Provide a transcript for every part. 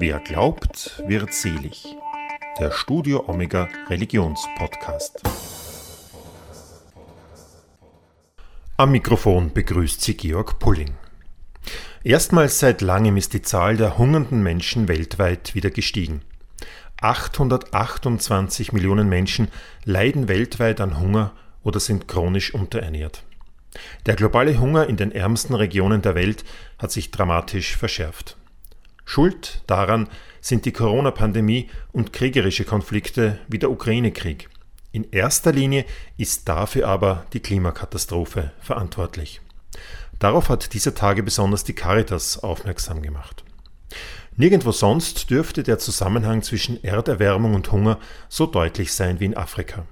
Wer glaubt, wird selig. Der Studio Omega Religionspodcast. Am Mikrofon begrüßt sie Georg Pulling. Erstmals seit langem ist die Zahl der hungernden Menschen weltweit wieder gestiegen. 828 Millionen Menschen leiden weltweit an Hunger oder sind chronisch unterernährt. Der globale Hunger in den ärmsten Regionen der Welt hat sich dramatisch verschärft. Schuld daran sind die Corona-Pandemie und kriegerische Konflikte wie der Ukraine-Krieg. In erster Linie ist dafür aber die Klimakatastrophe verantwortlich. Darauf hat dieser Tage besonders die Caritas aufmerksam gemacht. Nirgendwo sonst dürfte der Zusammenhang zwischen Erderwärmung und Hunger so deutlich sein wie in Afrika.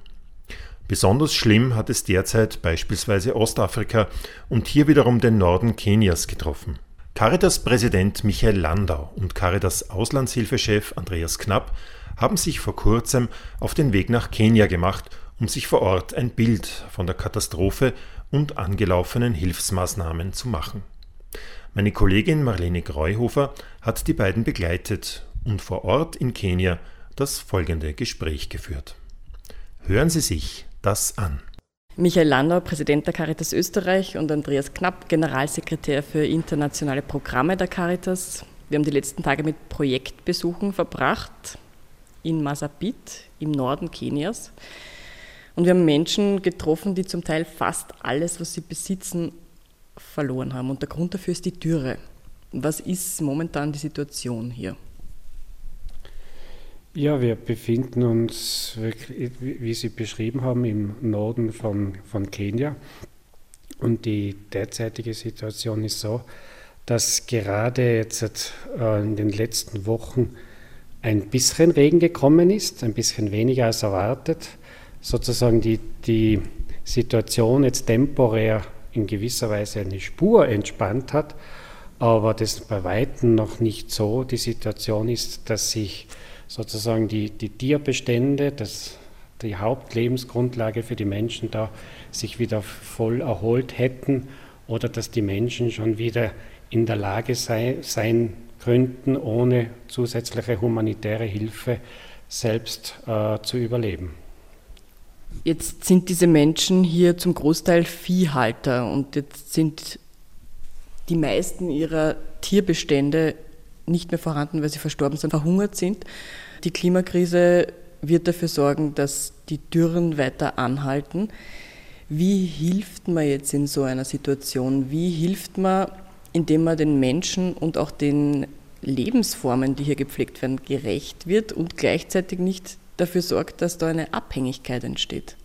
Besonders schlimm hat es derzeit beispielsweise Ostafrika und hier wiederum den Norden Kenias getroffen. Caritas-Präsident Michael Landau und Caritas Auslandshilfechef Andreas Knapp haben sich vor kurzem auf den Weg nach Kenia gemacht, um sich vor Ort ein Bild von der Katastrophe und angelaufenen Hilfsmaßnahmen zu machen. Meine Kollegin Marlene Greuhofer hat die beiden begleitet und vor Ort in Kenia das folgende Gespräch geführt. Hören Sie sich das an. Michael Landau, Präsident der Caritas Österreich und Andreas Knapp, Generalsekretär für internationale Programme der Caritas. Wir haben die letzten Tage mit Projektbesuchen verbracht in Masabit im Norden Kenias. Und wir haben Menschen getroffen, die zum Teil fast alles, was sie besitzen, verloren haben. Und der Grund dafür ist die Dürre. Was ist momentan die Situation hier? Ja, wir befinden uns, wie Sie beschrieben haben, im Norden von, von Kenia. Und die derzeitige Situation ist so, dass gerade jetzt äh, in den letzten Wochen ein bisschen Regen gekommen ist, ein bisschen weniger als erwartet. Sozusagen die, die Situation jetzt temporär in gewisser Weise eine Spur entspannt hat, aber das bei Weitem noch nicht so die Situation ist, dass sich sozusagen die, die Tierbestände, das, die Hauptlebensgrundlage für die Menschen da sich wieder voll erholt hätten oder dass die Menschen schon wieder in der Lage sei, sein könnten, ohne zusätzliche humanitäre Hilfe selbst äh, zu überleben. Jetzt sind diese Menschen hier zum Großteil Viehhalter und jetzt sind die meisten ihrer Tierbestände nicht mehr vorhanden, weil sie verstorben sind, verhungert sind. Die Klimakrise wird dafür sorgen, dass die Dürren weiter anhalten. Wie hilft man jetzt in so einer Situation? Wie hilft man, indem man den Menschen und auch den Lebensformen, die hier gepflegt werden, gerecht wird und gleichzeitig nicht dafür sorgt, dass da eine Abhängigkeit entsteht?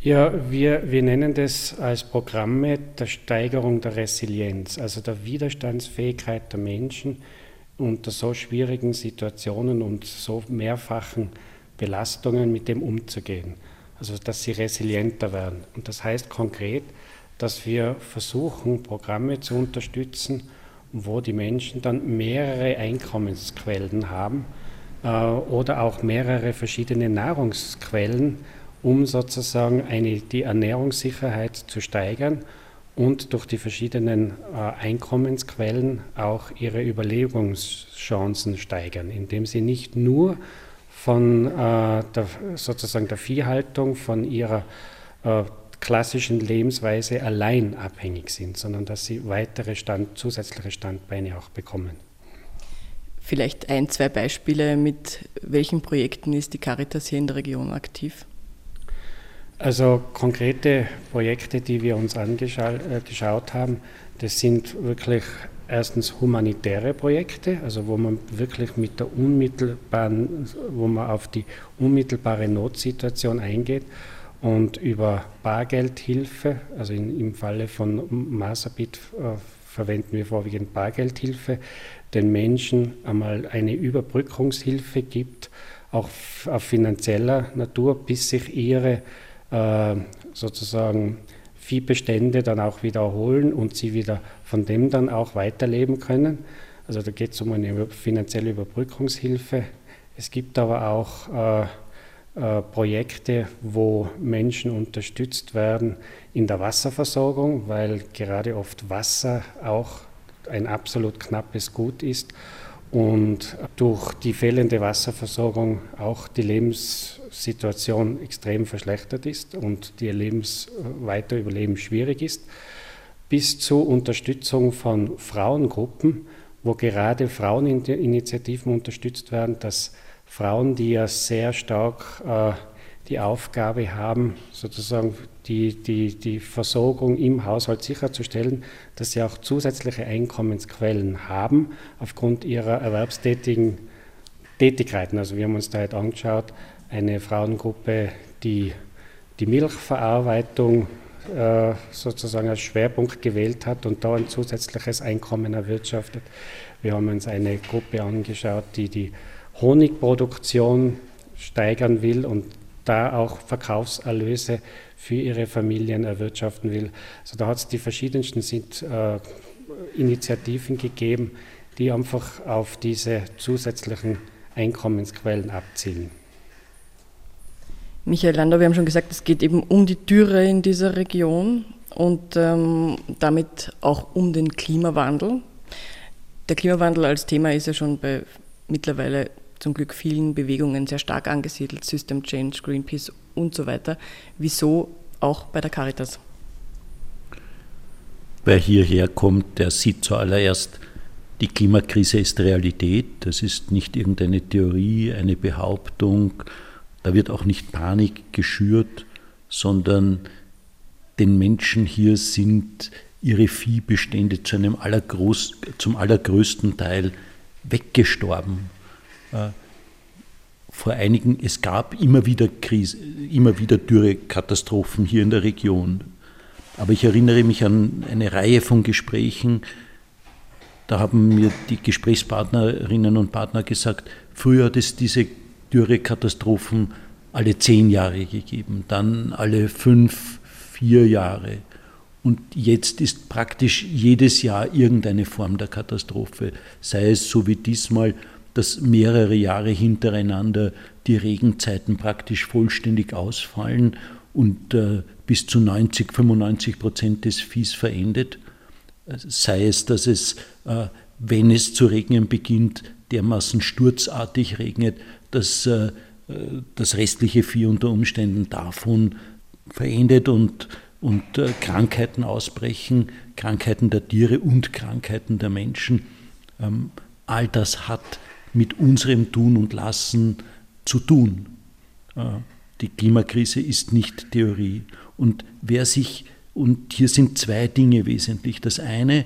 Ja, wir, wir nennen das als Programme der Steigerung der Resilienz, also der Widerstandsfähigkeit der Menschen unter so schwierigen Situationen und so mehrfachen Belastungen mit dem umzugehen. Also dass sie resilienter werden. Und das heißt konkret, dass wir versuchen, Programme zu unterstützen, wo die Menschen dann mehrere Einkommensquellen haben äh, oder auch mehrere verschiedene Nahrungsquellen, um sozusagen eine, die Ernährungssicherheit zu steigern und durch die verschiedenen äh, Einkommensquellen auch ihre Überlebenschancen steigern, indem sie nicht nur von äh, der, sozusagen der Viehhaltung, von ihrer äh, klassischen Lebensweise allein abhängig sind, sondern dass sie weitere Stand, zusätzliche Standbeine auch bekommen. Vielleicht ein, zwei Beispiele, mit welchen Projekten ist die Caritas hier in der Region aktiv? Also konkrete Projekte, die wir uns angeschaut äh, haben, das sind wirklich erstens humanitäre Projekte, also wo man wirklich mit der unmittelbaren, wo man auf die unmittelbare Notsituation eingeht und über Bargeldhilfe, also in, im Falle von Masabit äh, verwenden wir vorwiegend Bargeldhilfe, den Menschen einmal eine Überbrückungshilfe gibt, auch auf finanzieller Natur, bis sich ihre äh, sozusagen Viehbestände dann auch wieder erholen und sie wieder von dem dann auch weiterleben können. Also da geht es um eine finanzielle Überbrückungshilfe. Es gibt aber auch äh, äh, Projekte, wo Menschen unterstützt werden in der Wasserversorgung, weil gerade oft Wasser auch ein absolut knappes Gut ist und durch die fehlende Wasserversorgung auch die Lebenssituation extrem verschlechtert ist und die Lebens weiter Überleben schwierig ist, bis zur Unterstützung von Frauengruppen, wo gerade Fraueninitiativen unterstützt werden, dass Frauen, die ja sehr stark äh, die Aufgabe haben, sozusagen die, die, die Versorgung im Haushalt sicherzustellen, dass sie auch zusätzliche Einkommensquellen haben aufgrund ihrer erwerbstätigen Tätigkeiten. Also wir haben uns da halt angeschaut, eine Frauengruppe, die die Milchverarbeitung äh, sozusagen als Schwerpunkt gewählt hat und da ein zusätzliches Einkommen erwirtschaftet. Wir haben uns eine Gruppe angeschaut, die die Honigproduktion steigern will und da auch Verkaufserlöse für ihre Familien erwirtschaften will. Also da hat es die verschiedensten sind, äh, Initiativen gegeben, die einfach auf diese zusätzlichen Einkommensquellen abzielen. Michael Lander, wir haben schon gesagt, es geht eben um die Dürre in dieser Region und ähm, damit auch um den Klimawandel. Der Klimawandel als Thema ist ja schon bei mittlerweile zum Glück vielen Bewegungen sehr stark angesiedelt, System Change, Greenpeace und so weiter. Wieso auch bei der Caritas? Wer hierher kommt, der sieht zuallererst, die Klimakrise ist Realität, das ist nicht irgendeine Theorie, eine Behauptung, da wird auch nicht Panik geschürt, sondern den Menschen hier sind ihre Viehbestände zu einem allergroß, zum allergrößten Teil weggestorben. Äh, vor einigen, es gab immer wieder Krise, immer wieder Dürrekatastrophen hier in der Region. Aber ich erinnere mich an eine Reihe von Gesprächen, da haben mir die Gesprächspartnerinnen und Partner gesagt, früher hat es diese Dürrekatastrophen alle zehn Jahre gegeben, dann alle fünf, vier Jahre. Und jetzt ist praktisch jedes Jahr irgendeine Form der Katastrophe, sei es so wie diesmal dass mehrere Jahre hintereinander die Regenzeiten praktisch vollständig ausfallen und äh, bis zu 90, 95 Prozent des Viehs verendet. Sei es, dass es, äh, wenn es zu regnen beginnt, dermaßen sturzartig regnet, dass äh, das restliche Vieh unter Umständen davon verendet und, und äh, Krankheiten ausbrechen, Krankheiten der Tiere und Krankheiten der Menschen. Ähm, all das hat mit unserem Tun und Lassen zu tun. Äh, die Klimakrise ist nicht Theorie. Und wer sich, und hier sind zwei Dinge wesentlich. Das eine,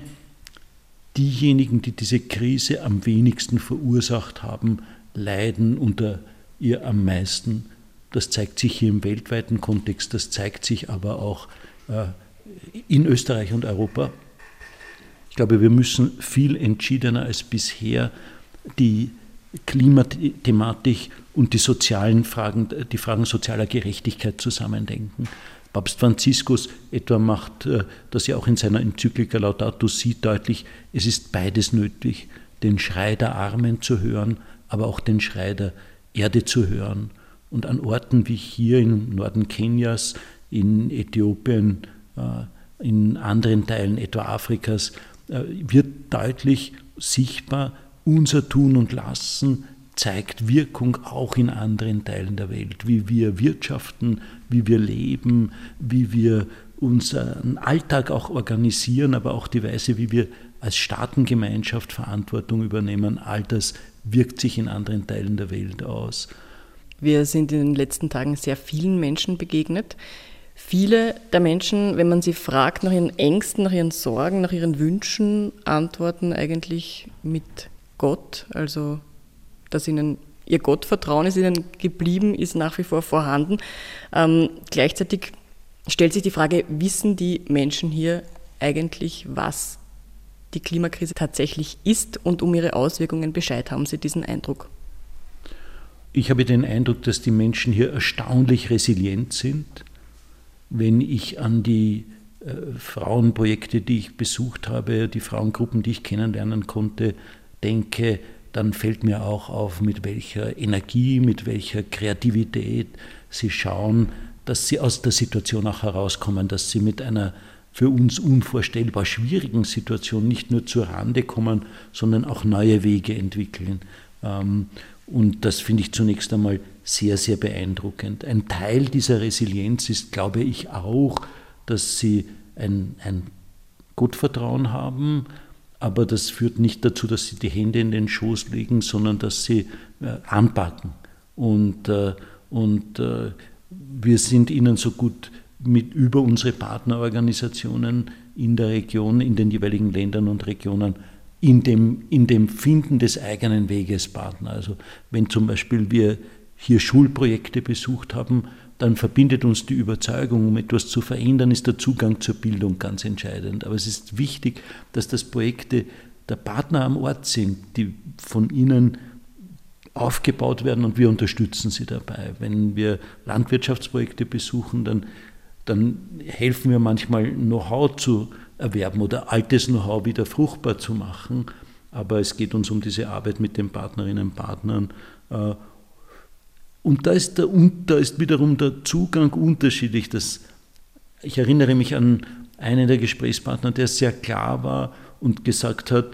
diejenigen, die diese Krise am wenigsten verursacht haben, leiden unter ihr am meisten. Das zeigt sich hier im weltweiten Kontext, das zeigt sich aber auch äh, in Österreich und Europa. Ich glaube, wir müssen viel entschiedener als bisher die Klimathematik und die sozialen Fragen, die Fragen sozialer Gerechtigkeit zusammendenken. Papst Franziskus etwa macht äh, das ja auch in seiner Enzyklika Laudato Si deutlich, es ist beides nötig, den Schrei der Armen zu hören, aber auch den Schrei der Erde zu hören. Und an Orten wie hier im Norden Kenias, in Äthiopien, äh, in anderen Teilen etwa Afrikas, äh, wird deutlich sichtbar, unser Tun und Lassen zeigt Wirkung auch in anderen Teilen der Welt, wie wir wirtschaften, wie wir leben, wie wir unseren Alltag auch organisieren, aber auch die Weise, wie wir als Staatengemeinschaft Verantwortung übernehmen, all das wirkt sich in anderen Teilen der Welt aus. Wir sind in den letzten Tagen sehr vielen Menschen begegnet. Viele der Menschen, wenn man sie fragt nach ihren Ängsten, nach ihren Sorgen, nach ihren Wünschen, antworten eigentlich mit Gott, also dass ihnen ihr Gottvertrauen ist ihnen geblieben, ist nach wie vor vorhanden. Ähm, gleichzeitig stellt sich die Frage, wissen die Menschen hier eigentlich, was die Klimakrise tatsächlich ist und um ihre Auswirkungen Bescheid? Haben Sie diesen Eindruck? Ich habe den Eindruck, dass die Menschen hier erstaunlich resilient sind. Wenn ich an die äh, Frauenprojekte, die ich besucht habe, die Frauengruppen, die ich kennenlernen konnte, denke, dann fällt mir auch auf, mit welcher Energie, mit welcher Kreativität sie schauen, dass sie aus der Situation auch herauskommen, dass sie mit einer für uns unvorstellbar schwierigen Situation nicht nur zur Rande kommen, sondern auch neue Wege entwickeln. Ähm, und das finde ich zunächst einmal sehr, sehr beeindruckend. Ein Teil dieser Resilienz ist, glaube ich, auch, dass sie ein, ein Gottvertrauen haben, aber das führt nicht dazu, dass sie die Hände in den Schoß legen, sondern dass sie äh, anpacken. Und, äh, und äh, wir sind ihnen so gut mit über unsere Partnerorganisationen in der Region, in den jeweiligen Ländern und Regionen in dem, in dem Finden des eigenen Weges Partner. Also wenn zum Beispiel wir hier Schulprojekte besucht haben, dann verbindet uns die Überzeugung, um etwas zu verändern, ist der Zugang zur Bildung ganz entscheidend. Aber es ist wichtig, dass das Projekte der Partner am Ort sind, die von ihnen aufgebaut werden und wir unterstützen sie dabei. Wenn wir Landwirtschaftsprojekte besuchen, dann, dann helfen wir manchmal Know-how zu erwerben oder altes Know-how wieder fruchtbar zu machen. Aber es geht uns um diese Arbeit mit den Partnerinnen und Partnern. Und da ist, der, da ist wiederum der Zugang unterschiedlich. Das, ich erinnere mich an einen der Gesprächspartner, der sehr klar war und gesagt hat,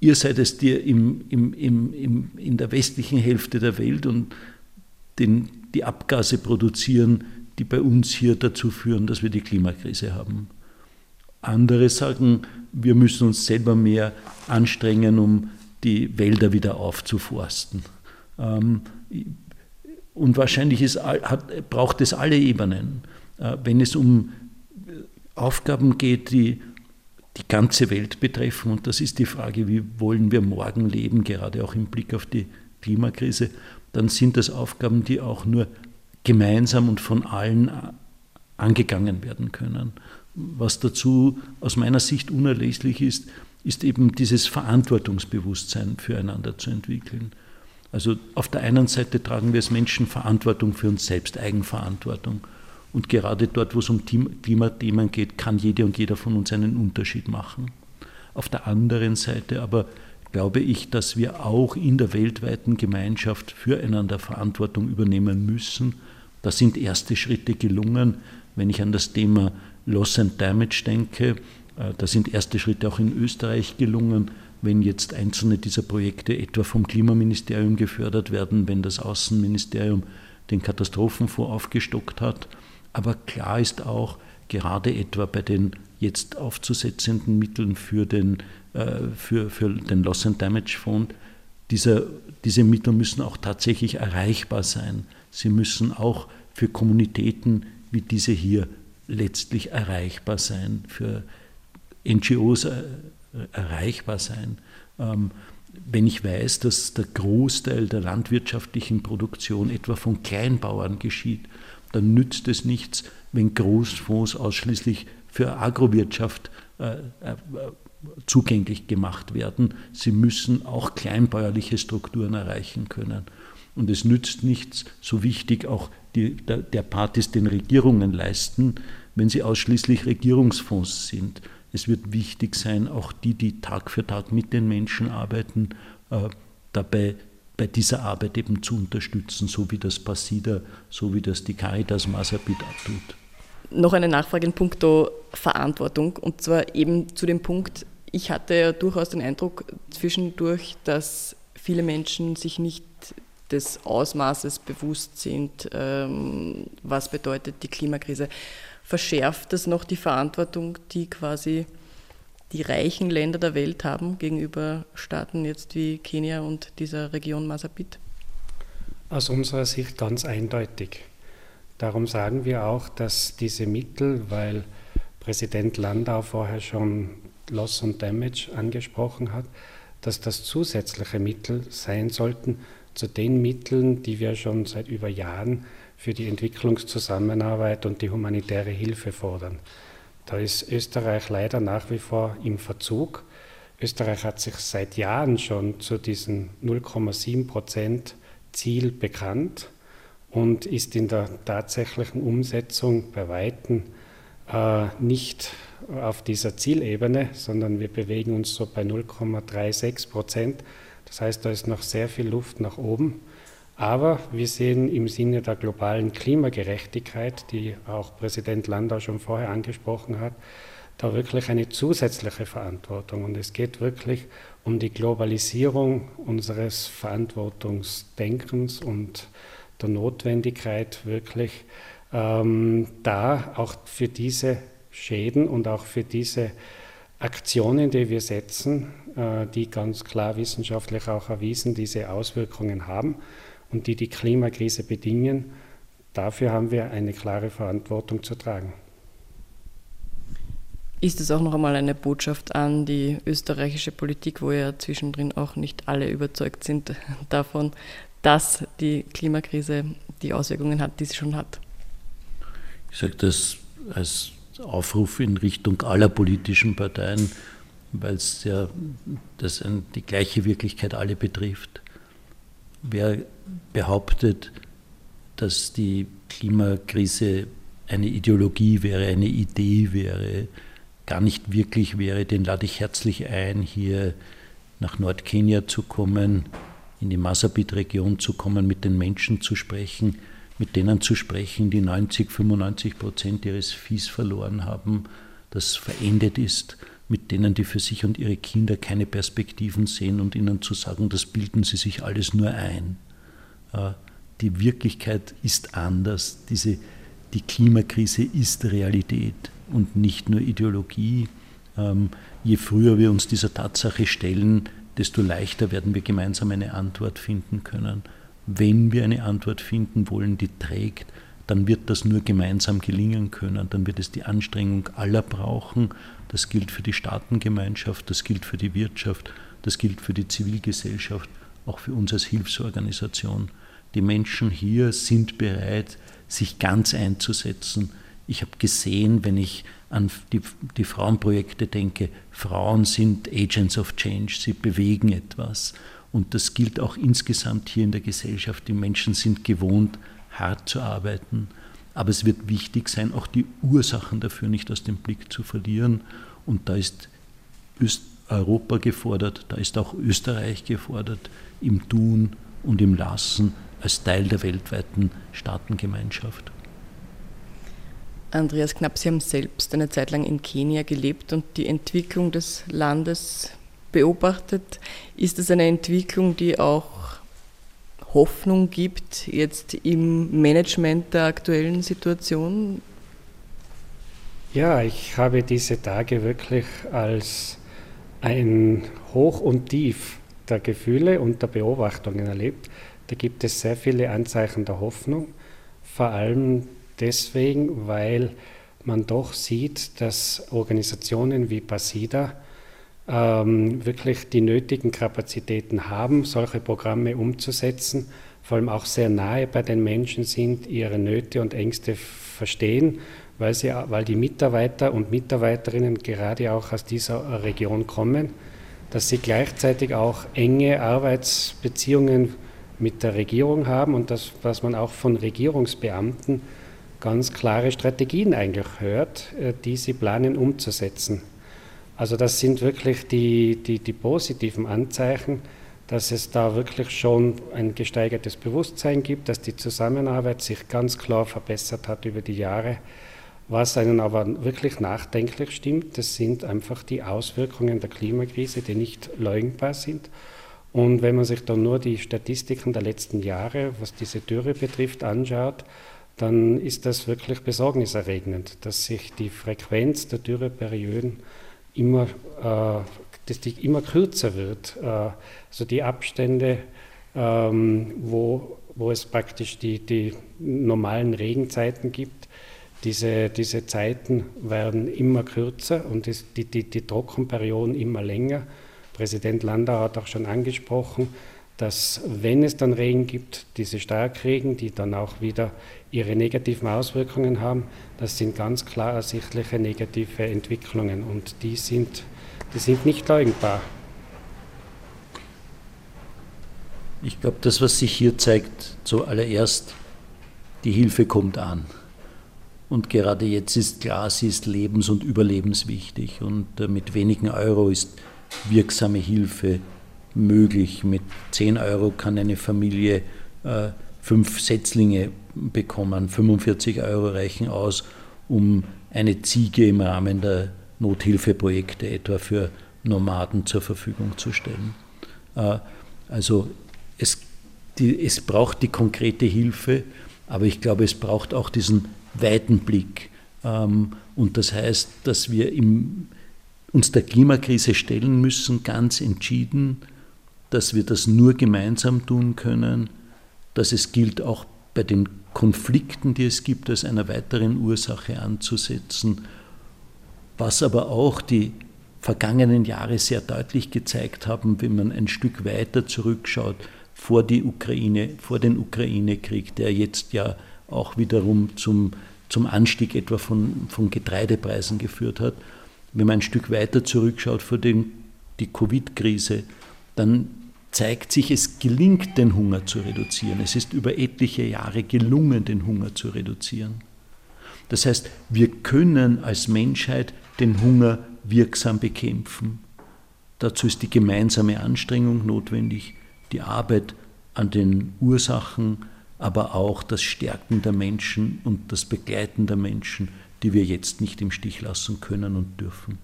ihr seid es, die im, im, im, in der westlichen Hälfte der Welt und den, die Abgase produzieren, die bei uns hier dazu führen, dass wir die Klimakrise haben. Andere sagen, wir müssen uns selber mehr anstrengen, um die Wälder wieder aufzuforsten. Ähm, und wahrscheinlich ist, hat, braucht es alle Ebenen. Äh, wenn es um Aufgaben geht, die die ganze Welt betreffen, und das ist die Frage, wie wollen wir morgen leben, gerade auch im Blick auf die Klimakrise, dann sind das Aufgaben, die auch nur gemeinsam und von allen angegangen werden können. Was dazu aus meiner Sicht unerlässlich ist, ist eben dieses Verantwortungsbewusstsein füreinander zu entwickeln. Also auf der einen Seite tragen wir als Menschen Verantwortung für uns selbst, Eigenverantwortung. Und gerade dort, wo es um Klimathemen geht, kann jede und jeder von uns einen Unterschied machen. Auf der anderen Seite aber glaube ich, dass wir auch in der weltweiten Gemeinschaft füreinander Verantwortung übernehmen müssen. Da sind erste Schritte gelungen. Wenn ich an das Thema Loss and Damage denke, äh, da sind erste Schritte auch in Österreich gelungen wenn jetzt einzelne dieser Projekte etwa vom Klimaministerium gefördert werden, wenn das Außenministerium den Katastrophenfonds aufgestockt hat. Aber klar ist auch, gerade etwa bei den jetzt aufzusetzenden Mitteln für den, äh, für, für den Loss and Damage Fonds, diese, diese Mittel müssen auch tatsächlich erreichbar sein. Sie müssen auch für Kommunitäten wie diese hier letztlich erreichbar sein, für NGOs äh, erreichbar sein. Ähm, wenn ich weiß, dass der Großteil der landwirtschaftlichen Produktion etwa von Kleinbauern geschieht, dann nützt es nichts, wenn Großfonds ausschließlich für Agrowirtschaft äh, äh, zugänglich gemacht werden. Sie müssen auch kleinbäuerliche Strukturen erreichen können. Und es nützt nichts, so wichtig auch die, der, der Part den Regierungen leisten, wenn sie ausschließlich Regierungsfonds sind. Es wird wichtig sein, auch die, die Tag für Tag mit den Menschen arbeiten, äh, dabei bei dieser Arbeit eben zu unterstützen, so wie das Passida, so wie das die Caritas Masabit tut. Noch eine Nachfrage in puncto Verantwortung und zwar eben zu dem Punkt, ich hatte ja durchaus den Eindruck zwischendurch, dass viele Menschen sich nicht des Ausmaßes bewusst sind, ähm, was bedeutet die Klimakrise verschärft das noch die Verantwortung, die quasi die reichen Länder der Welt haben gegenüber Staaten jetzt wie Kenia und dieser Region Masabit? Aus unserer Sicht ganz eindeutig. Darum sagen wir auch, dass diese Mittel, weil Präsident Landau vorher schon Loss und Damage angesprochen hat, dass das zusätzliche Mittel sein sollten zu den Mitteln, die wir schon seit über Jahren für die Entwicklungszusammenarbeit und die humanitäre Hilfe fordern. Da ist Österreich leider nach wie vor im Verzug. Österreich hat sich seit Jahren schon zu diesem 0,7 Prozent Ziel bekannt und ist in der tatsächlichen Umsetzung bei Weitem äh, nicht auf dieser Zielebene, sondern wir bewegen uns so bei 0,36 Prozent. Das heißt, da ist noch sehr viel Luft nach oben. Aber wir sehen im Sinne der globalen Klimagerechtigkeit, die auch Präsident Landau schon vorher angesprochen hat, da wirklich eine zusätzliche Verantwortung. Und es geht wirklich um die Globalisierung unseres Verantwortungsdenkens und der Notwendigkeit, wirklich ähm, da auch für diese Schäden und auch für diese Aktionen, die wir setzen, äh, die ganz klar wissenschaftlich auch erwiesen diese Auswirkungen haben und die die Klimakrise bedingen, dafür haben wir eine klare Verantwortung zu tragen. Ist es auch noch einmal eine Botschaft an die österreichische Politik, wo ja zwischendrin auch nicht alle überzeugt sind davon, dass die Klimakrise die Auswirkungen hat, die sie schon hat? Ich sage das als Aufruf in Richtung aller politischen Parteien, weil es ja das die gleiche Wirklichkeit alle betrifft. Wer behauptet, dass die Klimakrise eine Ideologie wäre, eine Idee wäre, gar nicht wirklich wäre, den lade ich herzlich ein, hier nach Nordkenia zu kommen, in die Masabit-Region zu kommen, mit den Menschen zu sprechen, mit denen zu sprechen, die 90, 95 Prozent ihres Viehs verloren haben, das verendet ist, mit denen, die für sich und ihre Kinder keine Perspektiven sehen und ihnen zu sagen, das bilden sie sich alles nur ein. Äh, die Wirklichkeit ist anders, diese, die Klimakrise ist Realität und nicht nur Ideologie. Ähm, je früher wir uns dieser Tatsache stellen, desto leichter werden wir gemeinsam eine Antwort finden können. Wenn wir eine Antwort finden wollen, die trägt, dann wird das nur gemeinsam gelingen können. Dann wird es die Anstrengung aller brauchen. Das gilt für die Staatengemeinschaft, das gilt für die Wirtschaft, das gilt für die Zivilgesellschaft, auch für uns als Hilfsorganisation. Die Menschen hier sind bereit, sich ganz einzusetzen ich habe gesehen, wenn ich an die, die, Frauenprojekte denke, Frauen sind Agents of Change, sie bewegen etwas. Und das gilt auch insgesamt hier in der Gesellschaft. Die Menschen sind gewohnt, hart zu arbeiten. Aber es wird wichtig sein, auch die Ursachen dafür nicht aus dem Blick zu verlieren. Und da ist Europa gefordert, da ist auch Österreich gefordert, im Tun und im Lassen als Teil der weltweiten Staatengemeinschaft. Andreas Knapp, Sie haben selbst eine Zeit lang in Kenia gelebt und die Entwicklung des Landes beobachtet. Ist es eine Entwicklung, die auch Hoffnung gibt jetzt im Management der aktuellen Situation? Ja, ich habe diese Tage wirklich als ein Hoch und Tief der Gefühle und der Beobachtungen erlebt. Da gibt es sehr viele Anzeichen der Hoffnung, vor allem deswegen, weil man doch sieht, dass Organisationen wie Basida ähm, wirklich die nötigen Kapazitäten haben, solche Programme umzusetzen, vor allem auch sehr nahe bei den Menschen sind, ihre Nöte und Ängste verstehen, weil, sie, weil die Mitarbeiter und Mitarbeiterinnen gerade auch aus dieser Region kommen, dass sie gleichzeitig auch enge Arbeitsbeziehungen mit der Regierung haben und das, was man auch von Regierungsbeamten ganz klare Strategien eigentlich hört, äh, die sie planen umzusetzen. Also das sind wirklich die, die, die positiven Anzeichen, dass es da wirklich schon ein gesteigertes Bewusstsein gibt, dass die Zusammenarbeit sich ganz klar verbessert hat über die Jahre. Was einen aber wirklich nachdenklich stimmt, das sind einfach die Auswirkungen der Klimakrise, die nicht leugnbar sind. Und wenn man sich dann nur die Statistiken der letzten Jahre, was diese Dürre betrifft, anschaut, dann ist das wirklich besorgniserregend, dass sich die Frequenz der Dürreperioden immer, äh, dass die immer kürzer wird. Äh, also die Abstände, ähm, wo, wo es praktisch die, die normalen Regenzeiten gibt, diese, diese Zeiten werden immer kürzer und die, die, die Trockenperioden immer länger. Präsident Landau hat auch schon angesprochen, dass wenn es dann Regen gibt, diese Starkregen, die dann auch wieder ihre negativen Auswirkungen haben, das sind ganz klar ersichtliche negative Entwicklungen und die sind, die sind nicht leugnbar. Ich glaube, das, was sich hier zeigt, zuallererst, die Hilfe kommt an. Und gerade jetzt ist klar, sie ist lebens- und überlebenswichtig. Und äh, mit wenigen Euro ist wirksame Hilfe möglich. Mit 10 Euro kann eine Familie äh, fünf Setzlinge bekommen, 45 Euro reichen aus, um eine Ziege im Rahmen der Nothilfeprojekte etwa für Nomaden zur Verfügung zu stellen. Äh, also es, die, es braucht die konkrete Hilfe, aber ich glaube, es braucht auch diesen weiten Blick. Ähm, und das heißt, dass wir uns der Klimakrise stellen müssen, ganz entschieden, dass wir das nur gemeinsam tun können, dass es gilt, auch bei den Konflikten, die es gibt, als einer weiteren Ursache anzusetzen, was aber auch die vergangenen Jahre sehr deutlich gezeigt haben, wenn man ein Stück weiter zurückschaut vor die Ukraine, vor den Ukraine-Krieg, der jetzt ja auch wiederum zum, zum Anstieg etwa von, von Getreidepreisen geführt hat. Wenn man ein Stück weiter zurückschaut vor den, die Covid-Krise, dann zeigt sich, es gelingt, den Hunger zu reduzieren. Es ist über etliche Jahre gelungen, den Hunger zu reduzieren. Das heißt, wir können als Menschheit den Hunger wirksam bekämpfen. Dazu ist die gemeinsame Anstrengung notwendig, die Arbeit an den Ursachen, aber auch das Stärken der Menschen und das Begleiten der Menschen, die wir jetzt nicht im Stich lassen können und dürfen.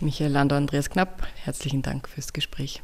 Michael Landau, Andreas Knapp, herzlichen Dank fürs Gespräch.